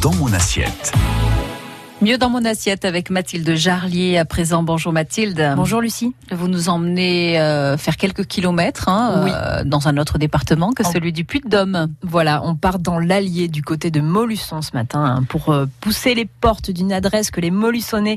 Dans mon assiette. Mieux dans mon assiette avec Mathilde Jarlier à présent. Bonjour Mathilde. Bonjour Lucie. Vous nous emmenez euh, faire quelques kilomètres hein, Oui. euh, dans un autre département que En- celui du Puy-de-Dôme. Voilà, on part dans l'Allier du côté de Molusson ce matin hein, pour euh, pousser les portes d'une adresse que les Molussonnais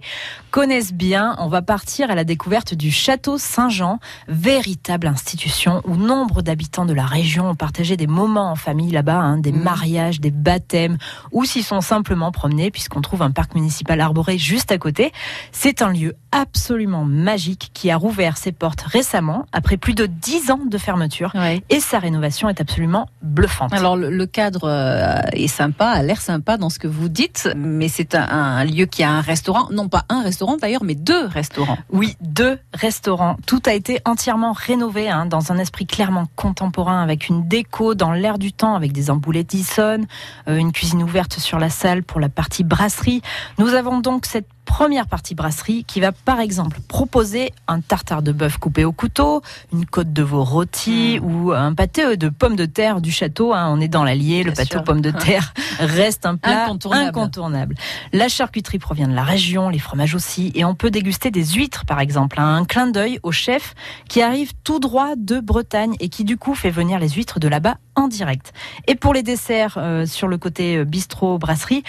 connaissent bien. On va partir à la découverte du château Saint-Jean, véritable institution où nombre d'habitants de la région ont partagé des moments en famille là-bas, hein, des Mhm. mariages, des baptêmes ou s'y sont simplement promenés puisqu'on trouve un parc municipal arboré juste à côté. C'est un lieu absolument magique qui a rouvert ses portes récemment après plus de 10 ans de fermeture et sa rénovation est absolument bluffante. Alors le, cadre euh, est sympa, a l'air sympa dans ce que vous dites, mais c'est un, un lieu qui a un restaurant, non pas un restaurant d'ailleurs, mais deux restaurants. Oui, deux restaurants. Tout a été entièrement rénové hein, dans un esprit clairement contemporain avec une déco dans l'air du temps avec des emboulettes Dyson, euh, une cuisine ouverte sur la salle pour la partie brasserie. Nous avons donc cette première partie brasserie qui va par exemple proposer un tartare de bœuf coupé au couteau, une côte de veau rôti ou un pâté de pommes de terre du château. hein. On est dans l'Allier, le Bien pâté sûr. aux pommes de terre reste un plat Incontournable. incontournable. La charcuterie provient de la région, les fromages aussi, et on peut déguster des huîtres par exemple. hein. Un clin d'œil au chef qui arrive tout droit de Bretagne et qui du coup fait venir les huîtres de là-bas en direct. Et pour les desserts euh, sur le côté euh, bistrot brasserie.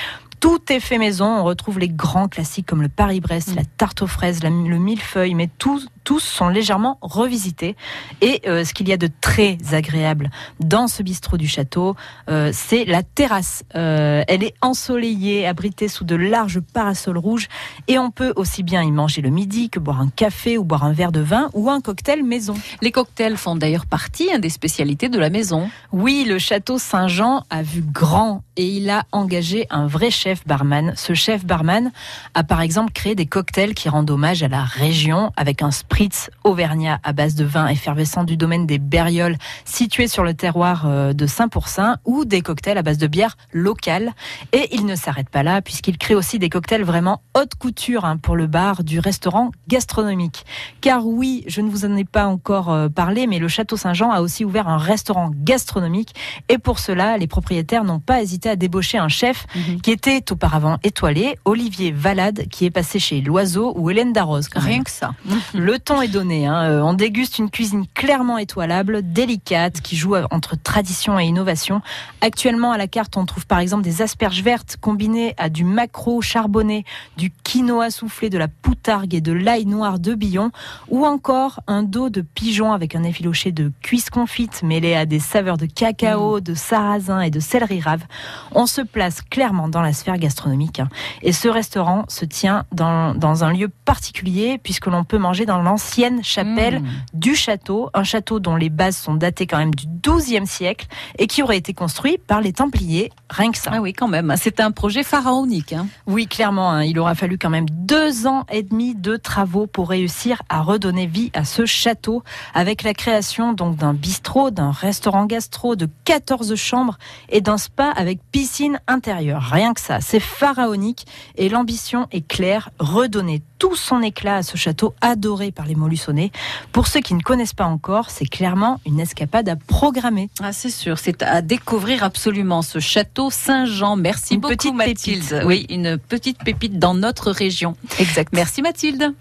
Tout est fait maison. On retrouve les grands classiques comme le Paris-Brest, Mm. la tarte aux fraises, la- le millefeuille, mais tous, tous sont légèrement revisités. Et euh, ce qu'il y a de très agréable dans ce bistrot du château, euh, c'est la terrasse. Euh, elle est ensoleillée, abritée sous de larges parasols rouges, et on peut aussi bien y manger le midi que boire un café ou boire un verre de vin ou un cocktail maison. Les cocktails font d'ailleurs partie hein, des spécialités de la maison. Oui, le château Saint-Jean a vu grand et il a engagé un vrai chef barman. Ce chef barman a par exemple créé des cocktails qui rendent hommage à la région avec un spritz auvergnat à base de vin effervescent du domaine des Berrioles situé sur le terroir euh, de Saint-Pourçain ou des cocktails à base de bière locale. Et il ne s'arrête pas là puisqu'il crée aussi des cocktails vraiment haute couture hein, pour le bar du restaurant gastronomique. Car oui, je ne vous en ai pas encore euh, parlé, mais le Château Saint-Jean a aussi ouvert un restaurant gastronomique. Et pour cela, les propriétaires n'ont pas hésité à débaucher un chef qui était auparavant étoilé, Olivier Valade, qui est passé chez Loiseau ou Hélène Darroze. Rien que ça. Le ton est donné. hein. Euh, On déguste une cuisine clairement étoilable, délicate, qui joue entre tradition et innovation. Actuellement, à la carte, on trouve par exemple des asperges vertes combinées à du maquereau charbonné, du quinoa soufflé, de la poutargue et de l'ail noir de Billon, ou encore un dos de pigeon avec un effiloché de cuisse confite mêlé à des saveurs de cacao, de sarrasin et de céleri rave. On se place clairement dans la sphère gastronomique. hein. Et ce restaurant se tient dans, dans un lieu particulier puisque l'on peut manger dans l'ancienne chapelle Mmh. du château, un château dont les bases sont datées quand même du XIIe siècle et qui aurait été construit par les Templiers, rien que ça. Ah oui, quand même. C'est un projet pharaonique. hein. Oui, clairement, hein, il aura fallu quand même deux ans et demi de travaux pour réussir à redonner vie à ce château, avec la création donc d'un bistrot, d'un restaurant gastro, de 14 chambres et d'un spa avec piscine intérieure. Rien que ça, c'est pharaonique et l'ambition est claire, redonner tout son éclat à ce château adoré par les Molussonnais. Pour ceux qui ne connaissent pas encore, c'est clairement une escapade à programmer. Ah, c'est sûr, c'est à découvrir absolument ce château Saint-Jean. Merci Une beaucoup Mathilde. pépite. Oui, une petite pépite dans notre région. Exact. Merci Mathilde.